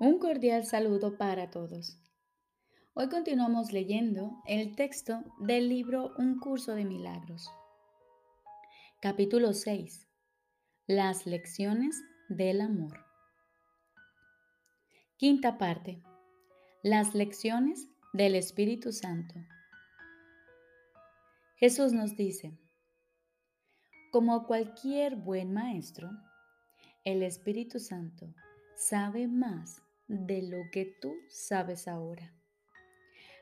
Un cordial saludo para todos. Hoy continuamos leyendo el texto del libro Un curso de milagros. Capítulo 6. Las lecciones del amor. Quinta parte. Las lecciones del Espíritu Santo. Jesús nos dice, como cualquier buen maestro, el Espíritu Santo sabe más de lo que tú sabes ahora.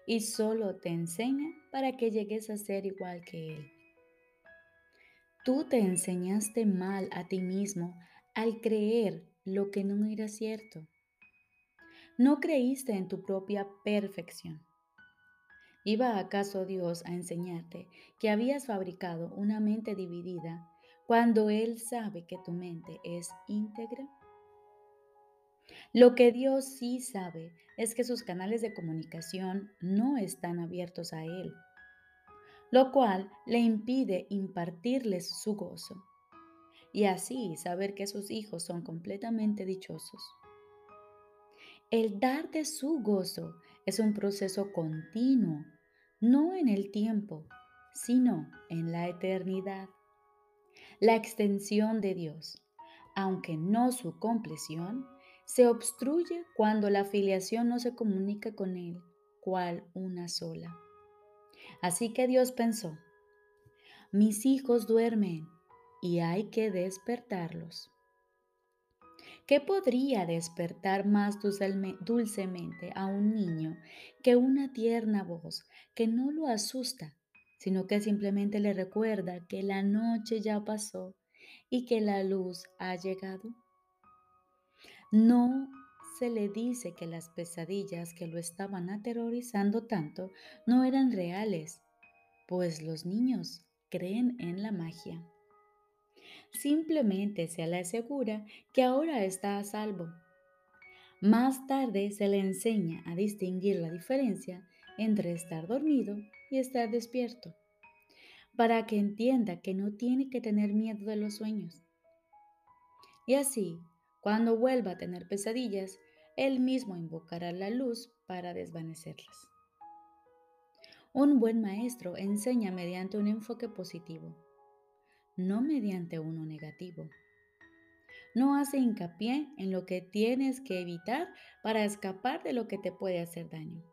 Y solo te enseña para que llegues a ser igual que Él. Tú te enseñaste mal a ti mismo al creer lo que no era cierto. No creíste en tu propia perfección. ¿Iba acaso Dios a enseñarte que habías fabricado una mente dividida cuando Él sabe que tu mente es íntegra? Lo que Dios sí sabe es que sus canales de comunicación no están abiertos a Él, lo cual le impide impartirles su gozo y así saber que sus hijos son completamente dichosos. El dar de su gozo es un proceso continuo, no en el tiempo, sino en la eternidad. La extensión de Dios, aunque no su compleción, se obstruye cuando la filiación no se comunica con Él, cual una sola. Así que Dios pensó, mis hijos duermen y hay que despertarlos. ¿Qué podría despertar más dulcemente a un niño que una tierna voz que no lo asusta, sino que simplemente le recuerda que la noche ya pasó y que la luz ha llegado? No se le dice que las pesadillas que lo estaban aterrorizando tanto no eran reales, pues los niños creen en la magia. Simplemente se le asegura que ahora está a salvo. Más tarde se le enseña a distinguir la diferencia entre estar dormido y estar despierto, para que entienda que no tiene que tener miedo de los sueños. Y así cuando vuelva a tener pesadillas, él mismo invocará la luz para desvanecerlas. Un buen maestro enseña mediante un enfoque positivo, no mediante uno negativo. No hace hincapié en lo que tienes que evitar para escapar de lo que te puede hacer daño,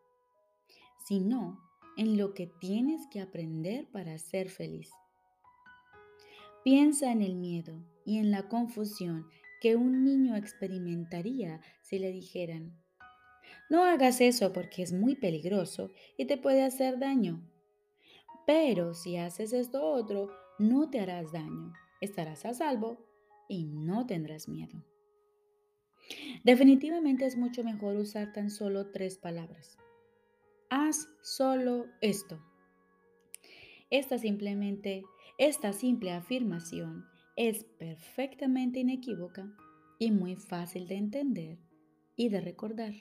sino en lo que tienes que aprender para ser feliz. Piensa en el miedo y en la confusión que un niño experimentaría si le dijeran, no hagas eso porque es muy peligroso y te puede hacer daño. Pero si haces esto otro, no te harás daño, estarás a salvo y no tendrás miedo. Definitivamente es mucho mejor usar tan solo tres palabras. Haz solo esto. Esta simplemente, esta simple afirmación es perfectamente inequívoca y muy fácil de entender y de recordar.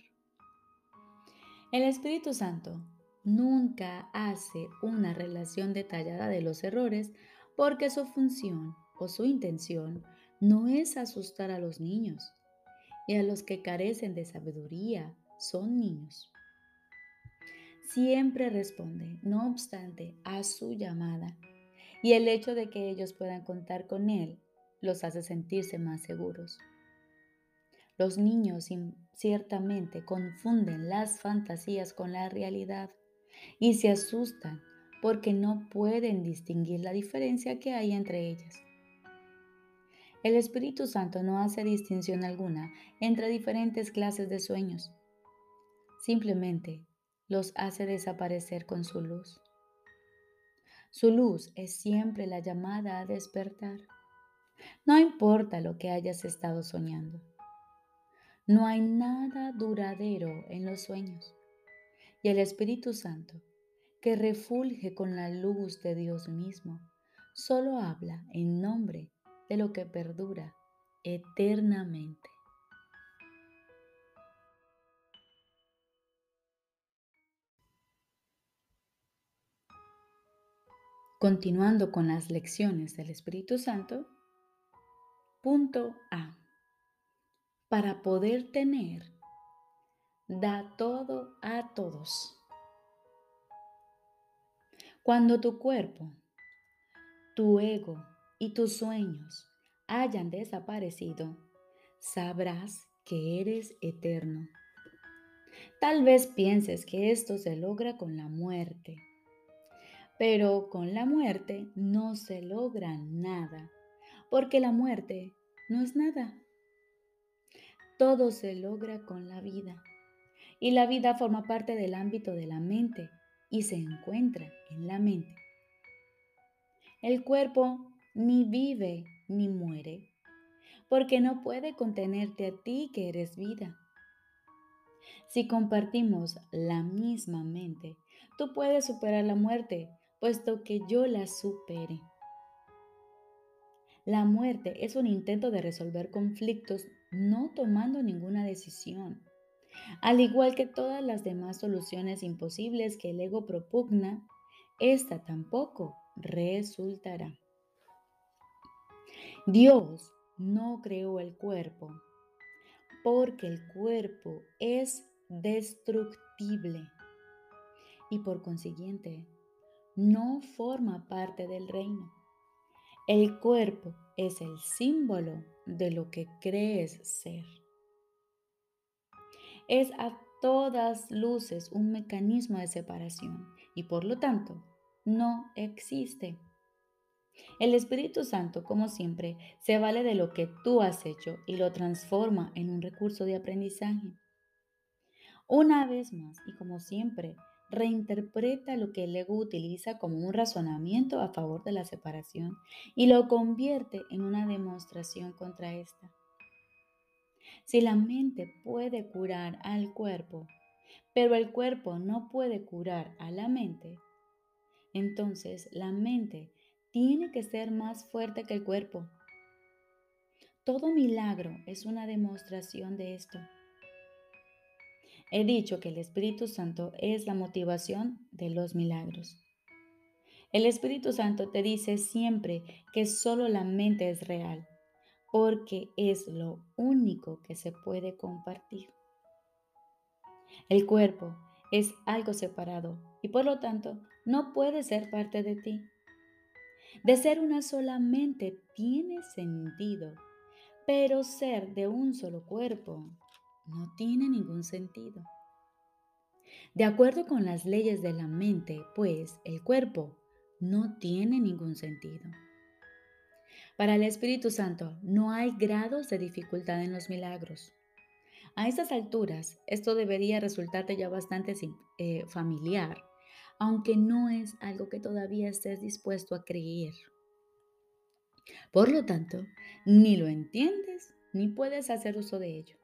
El Espíritu Santo nunca hace una relación detallada de los errores porque su función o su intención no es asustar a los niños y a los que carecen de sabiduría son niños. Siempre responde, no obstante, a su llamada y el hecho de que ellos puedan contar con Él los hace sentirse más seguros. Los niños ciertamente confunden las fantasías con la realidad y se asustan porque no pueden distinguir la diferencia que hay entre ellas. El Espíritu Santo no hace distinción alguna entre diferentes clases de sueños. Simplemente los hace desaparecer con su luz. Su luz es siempre la llamada a despertar. No importa lo que hayas estado soñando. No hay nada duradero en los sueños. Y el Espíritu Santo, que refulge con la luz de Dios mismo, solo habla en nombre de lo que perdura eternamente. Continuando con las lecciones del Espíritu Santo, punto A. Para poder tener da todo a todos. Cuando tu cuerpo, tu ego y tus sueños hayan desaparecido, sabrás que eres eterno. Tal vez pienses que esto se logra con la muerte, pero con la muerte no se logra nada, porque la muerte no es nada. Todo se logra con la vida, y la vida forma parte del ámbito de la mente y se encuentra en la mente. El cuerpo ni vive ni muere, porque no puede contenerte a ti que eres vida. Si compartimos la misma mente, tú puedes superar la muerte, puesto que yo la supere. La muerte es un intento de resolver conflictos no tomando ninguna decisión. Al igual que todas las demás soluciones imposibles que el ego propugna, esta tampoco resultará. Dios no creó el cuerpo porque el cuerpo es destructible y por consiguiente no forma parte del reino. El cuerpo es el símbolo de lo que crees ser. Es a todas luces un mecanismo de separación y por lo tanto no existe. El Espíritu Santo, como siempre, se vale de lo que tú has hecho y lo transforma en un recurso de aprendizaje. Una vez más, y como siempre, reinterpreta lo que el ego utiliza como un razonamiento a favor de la separación y lo convierte en una demostración contra esta. Si la mente puede curar al cuerpo, pero el cuerpo no puede curar a la mente, entonces la mente tiene que ser más fuerte que el cuerpo. Todo milagro es una demostración de esto. He dicho que el Espíritu Santo es la motivación de los milagros. El Espíritu Santo te dice siempre que solo la mente es real, porque es lo único que se puede compartir. El cuerpo es algo separado y por lo tanto no puede ser parte de ti. De ser una sola mente tiene sentido, pero ser de un solo cuerpo no tiene ningún sentido. De acuerdo con las leyes de la mente, pues el cuerpo no tiene ningún sentido. Para el Espíritu Santo no hay grados de dificultad en los milagros. A estas alturas, esto debería resultarte ya bastante eh, familiar, aunque no es algo que todavía estés dispuesto a creer. Por lo tanto, ni lo entiendes ni puedes hacer uso de ello.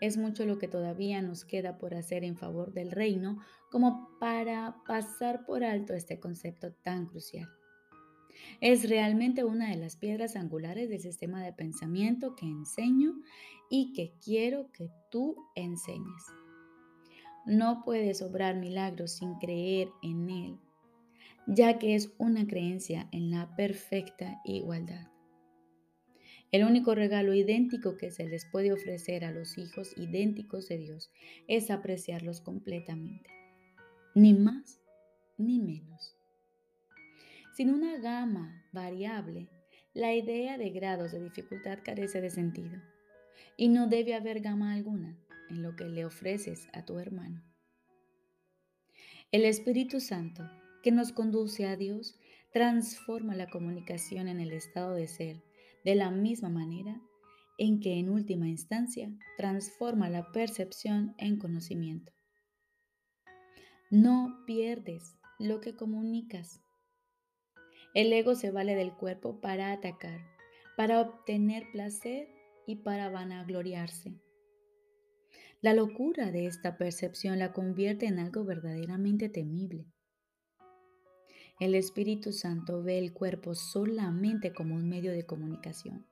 Es mucho lo que todavía nos queda por hacer en favor del reino como para pasar por alto este concepto tan crucial. Es realmente una de las piedras angulares del sistema de pensamiento que enseño y que quiero que tú enseñes. No puedes obrar milagros sin creer en Él, ya que es una creencia en la perfecta igualdad. El único regalo idéntico que se les puede ofrecer a los hijos idénticos de Dios es apreciarlos completamente, ni más ni menos. Sin una gama variable, la idea de grados de dificultad carece de sentido y no debe haber gama alguna en lo que le ofreces a tu hermano. El Espíritu Santo que nos conduce a Dios transforma la comunicación en el estado de ser de la misma manera en que en última instancia transforma la percepción en conocimiento. No pierdes lo que comunicas. El ego se vale del cuerpo para atacar, para obtener placer y para vanagloriarse. La locura de esta percepción la convierte en algo verdaderamente temible. El Espíritu Santo ve el cuerpo solamente como un medio de comunicación.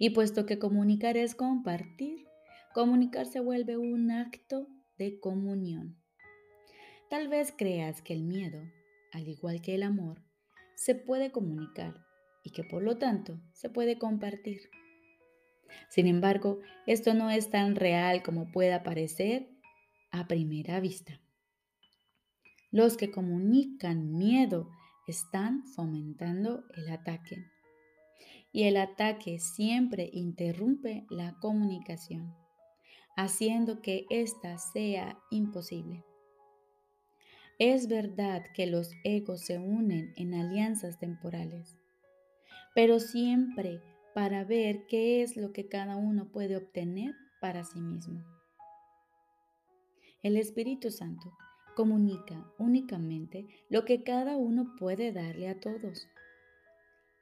Y puesto que comunicar es compartir, comunicar se vuelve un acto de comunión. Tal vez creas que el miedo, al igual que el amor, se puede comunicar y que por lo tanto se puede compartir. Sin embargo, esto no es tan real como pueda parecer a primera vista. Los que comunican miedo están fomentando el ataque. Y el ataque siempre interrumpe la comunicación, haciendo que ésta sea imposible. Es verdad que los egos se unen en alianzas temporales, pero siempre para ver qué es lo que cada uno puede obtener para sí mismo. El Espíritu Santo comunica únicamente lo que cada uno puede darle a todos.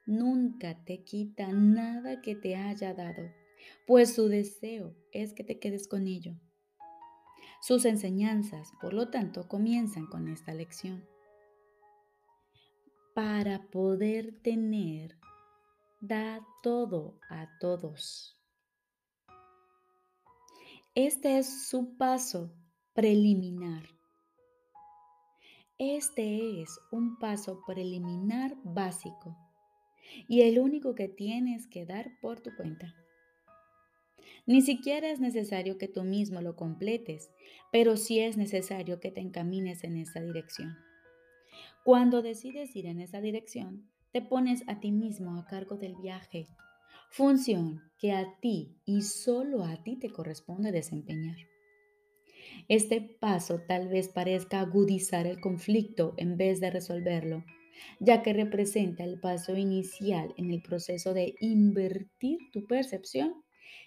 Nunca te quita nada que te haya dado, pues su deseo es que te quedes con ello. Sus enseñanzas, por lo tanto, comienzan con esta lección. Para poder tener, da todo a todos. Este es su paso preliminar. Este es un paso preliminar básico y el único que tienes que dar por tu cuenta. Ni siquiera es necesario que tú mismo lo completes, pero sí es necesario que te encamines en esa dirección. Cuando decides ir en esa dirección, te pones a ti mismo a cargo del viaje, función que a ti y solo a ti te corresponde desempeñar. Este paso tal vez parezca agudizar el conflicto en vez de resolverlo, ya que representa el paso inicial en el proceso de invertir tu percepción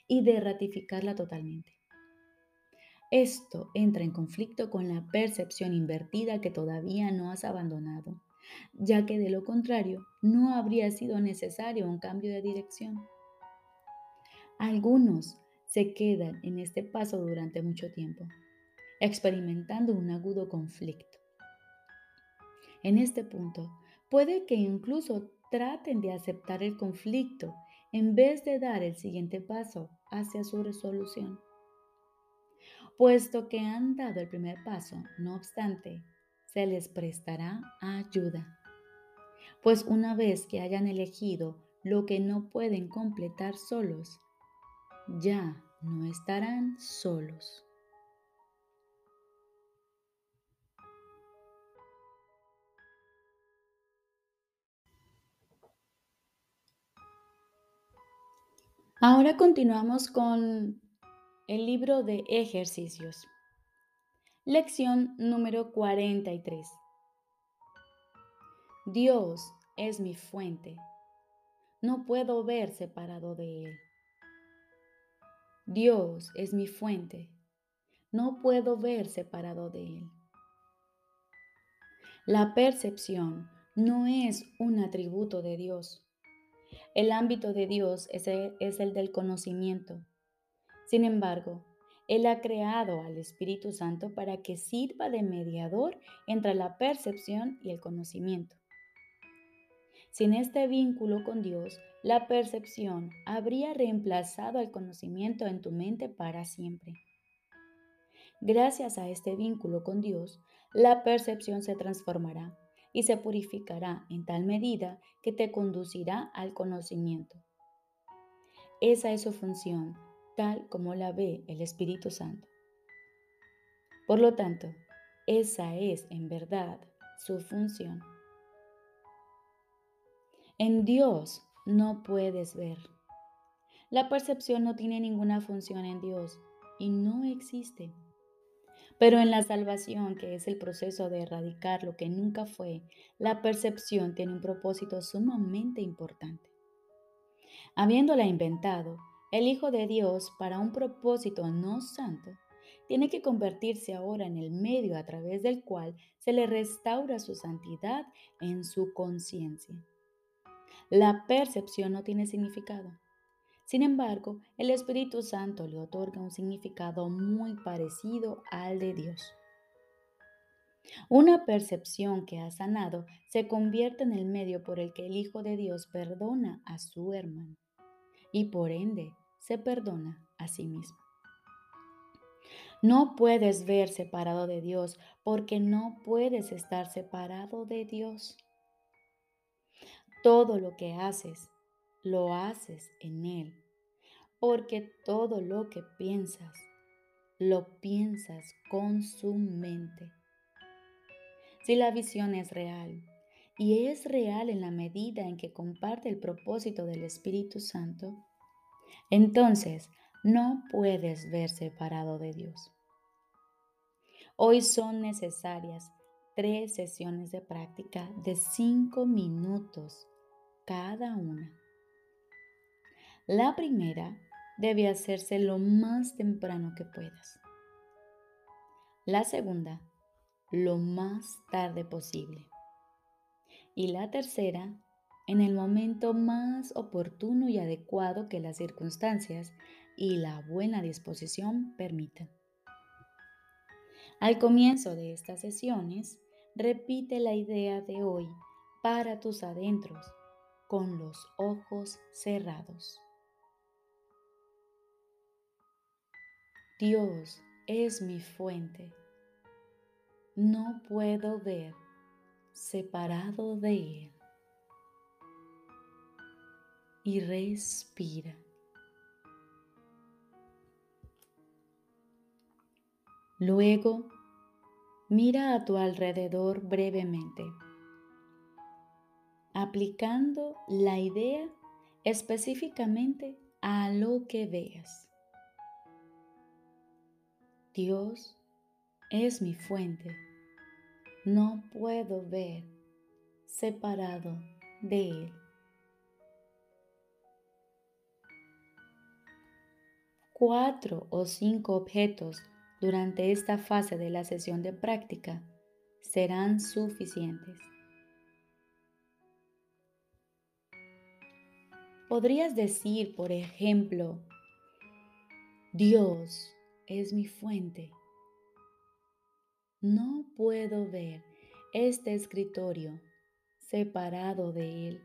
y de ratificarla totalmente. Esto entra en conflicto con la percepción invertida que todavía no has abandonado, ya que de lo contrario no habría sido necesario un cambio de dirección. Algunos se quedan en este paso durante mucho tiempo, experimentando un agudo conflicto. En este punto, puede que incluso traten de aceptar el conflicto en vez de dar el siguiente paso hacia su resolución. Puesto que han dado el primer paso, no obstante, se les prestará ayuda. Pues una vez que hayan elegido lo que no pueden completar solos, ya no estarán solos. Ahora continuamos con el libro de ejercicios. Lección número 43. Dios es mi fuente. No puedo ver separado de Él. Dios es mi fuente. No puedo ver separado de Él. La percepción no es un atributo de Dios el ámbito de Dios es el, del conocimiento. Sin embargo, Él ha creado al Espíritu Santo para que sirva de mediador entre la percepción y el conocimiento. Sin este vínculo con Dios, la percepción habría reemplazado al conocimiento en tu mente para siempre. Gracias a este vínculo con Dios, la percepción se transformará y se purificará en tal medida que te conducirá al conocimiento. Esa es su función, tal como la ve el Espíritu Santo. Por lo tanto, esa es en verdad su función. En Dios no puedes ver. La percepción no tiene ninguna función en Dios y no existe. Pero en la salvación, que es el proceso de erradicar lo que nunca fue, la percepción tiene un propósito sumamente importante. Habiéndola inventado, el Hijo de Dios, para un propósito no santo, tiene que convertirse ahora en el medio a través del cual se le restaura su santidad en su conciencia. La percepción no tiene significado. Sin embargo, el Espíritu Santo le otorga un significado muy parecido al de Dios. Una percepción que ha sanado se convierte en el medio por el que el Hijo de Dios perdona a su hermano y por ende se perdona a sí mismo. No puedes ver separado de Dios porque no puedes estar separado de Dios. Todo lo que haces lo haces en Él, porque todo lo que piensas, lo piensas con su mente. Si la visión es real, y es real en la medida en que comparte el propósito del Espíritu Santo, entonces no puedes ver separado de Dios. Hoy son necesarias tres sesiones de práctica de cinco minutos cada una. La primera debe hacerse lo más temprano que puedas. La segunda, lo más tarde posible. Y la tercera, en el momento más oportuno y adecuado que las circunstancias y la buena disposición permitan. Al comienzo de estas sesiones, repite la idea de hoy para tus adentros con los ojos cerrados. Dios es mi fuente. No puedo ver separado de Él. Y respira. Luego, mira a tu alrededor brevemente, aplicando la idea específicamente a lo que veas. Dios es mi fuente. No puedo ver separado de Él. Cuatro o cinco objetos durante esta fase de la sesión de práctica serán suficientes. Podrías decir, por ejemplo, Dios es mi fuente. No puedo ver este escritorio separado de Él.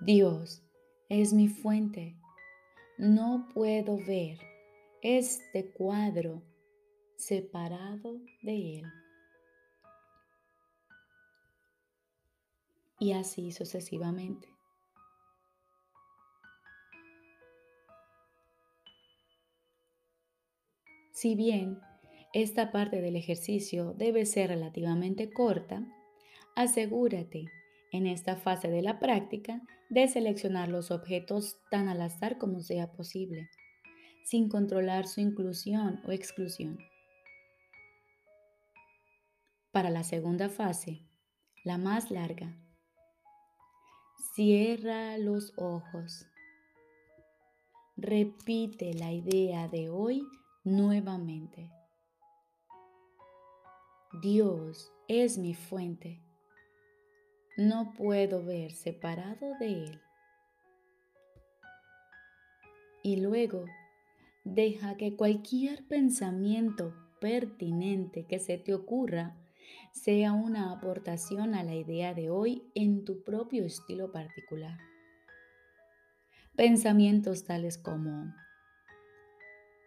Dios es mi fuente. No puedo ver este cuadro separado de Él. Y así sucesivamente. Si bien esta parte del ejercicio debe ser relativamente corta, asegúrate en esta fase de la práctica de seleccionar los objetos tan al azar como sea posible, sin controlar su inclusión o exclusión. Para la segunda fase, la más larga, cierra los ojos. Repite la idea de hoy nuevamente. Dios es mi fuente. No puedo ver separado de Él. Y luego, deja que cualquier pensamiento pertinente que se te ocurra sea una aportación a la idea de hoy en tu propio estilo particular. Pensamientos tales como,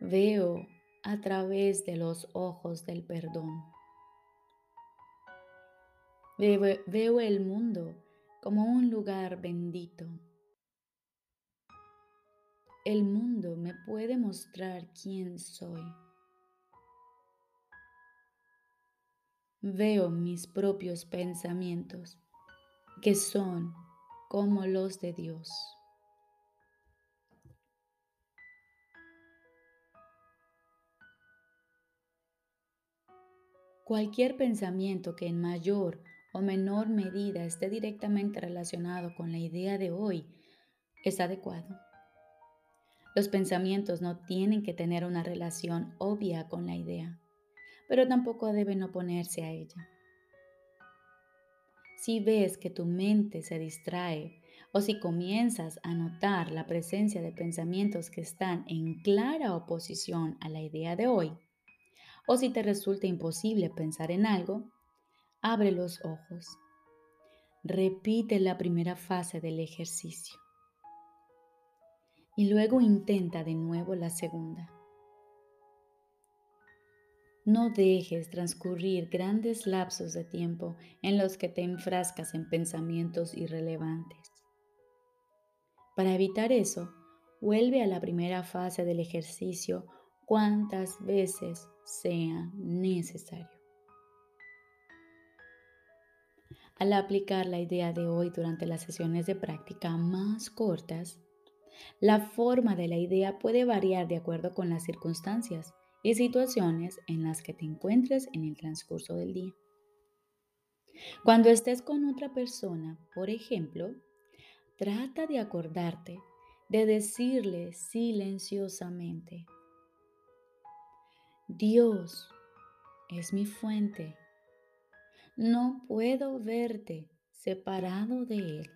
Veo a través de los ojos del perdón. Veo, el mundo como un lugar bendito. El mundo me puede mostrar quién soy. Veo mis propios pensamientos, que son como los de Dios. Cualquier pensamiento que en mayor o menor medida esté directamente relacionado con la idea de hoy es adecuado. Los pensamientos no tienen que tener una relación obvia con la idea, pero tampoco deben oponerse a ella. Si ves que tu mente se distrae o si comienzas a notar la presencia de pensamientos que están en clara oposición a la idea de hoy, o si te resulta imposible pensar en algo, abre los ojos. Repite la primera fase del ejercicio. Y luego intenta de nuevo la segunda. No dejes transcurrir grandes lapsos de tiempo en los que te enfrascas en pensamientos irrelevantes. Para evitar eso, vuelve a la primera fase del ejercicio cuantas veces sea necesario. Al aplicar la idea de hoy durante las sesiones de práctica más cortas, la forma de la idea puede variar de acuerdo con las circunstancias y situaciones en las que te encuentres en el transcurso del día. Cuando estés con otra persona, por ejemplo, trata de acordarte de decirle silenciosamente, Dios es mi fuente. No puedo verte separado de Él.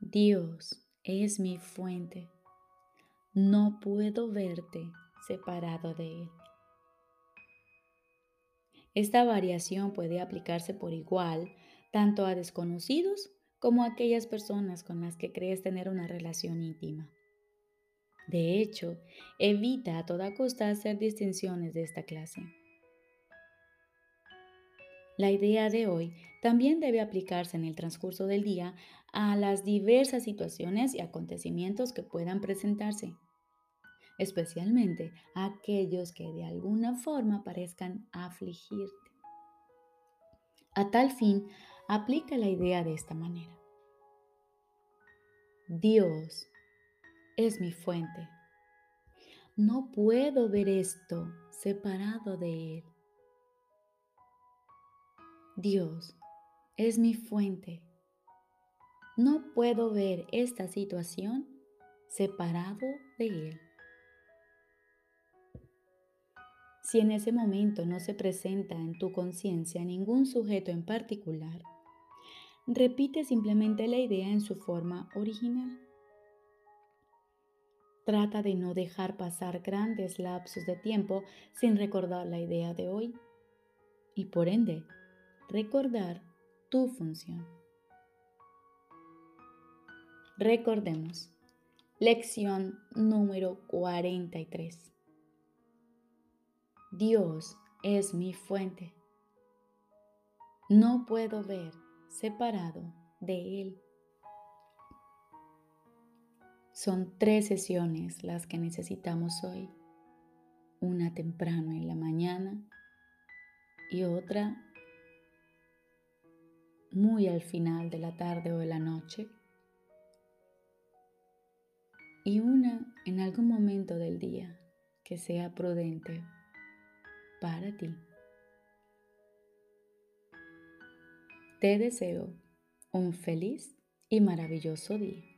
Dios es mi fuente. No puedo verte separado de Él. Esta variación puede aplicarse por igual tanto a desconocidos como a aquellas personas con las que crees tener una relación íntima. De hecho, evita a toda costa hacer distinciones de esta clase. La idea de hoy también debe aplicarse en el transcurso del día a las diversas situaciones y acontecimientos que puedan presentarse, especialmente a aquellos que de alguna forma parezcan afligirte. A tal fin, aplica la idea de esta manera. Dios es mi fuente. No puedo ver esto separado de Él. Dios es mi fuente. No puedo ver esta situación separado de Él. Si en ese momento no se presenta en tu conciencia ningún sujeto en particular, repite simplemente la idea en su forma original. Trata de no dejar pasar grandes lapsos de tiempo sin recordar la idea de hoy y por ende recordar tu función. Recordemos, lección número 43. Dios es mi fuente. No puedo ver separado de Él. Son tres sesiones las que necesitamos hoy. Una temprano en la mañana y otra muy al final de la tarde o de la noche. Y una en algún momento del día que sea prudente para ti. Te deseo un feliz y maravilloso día.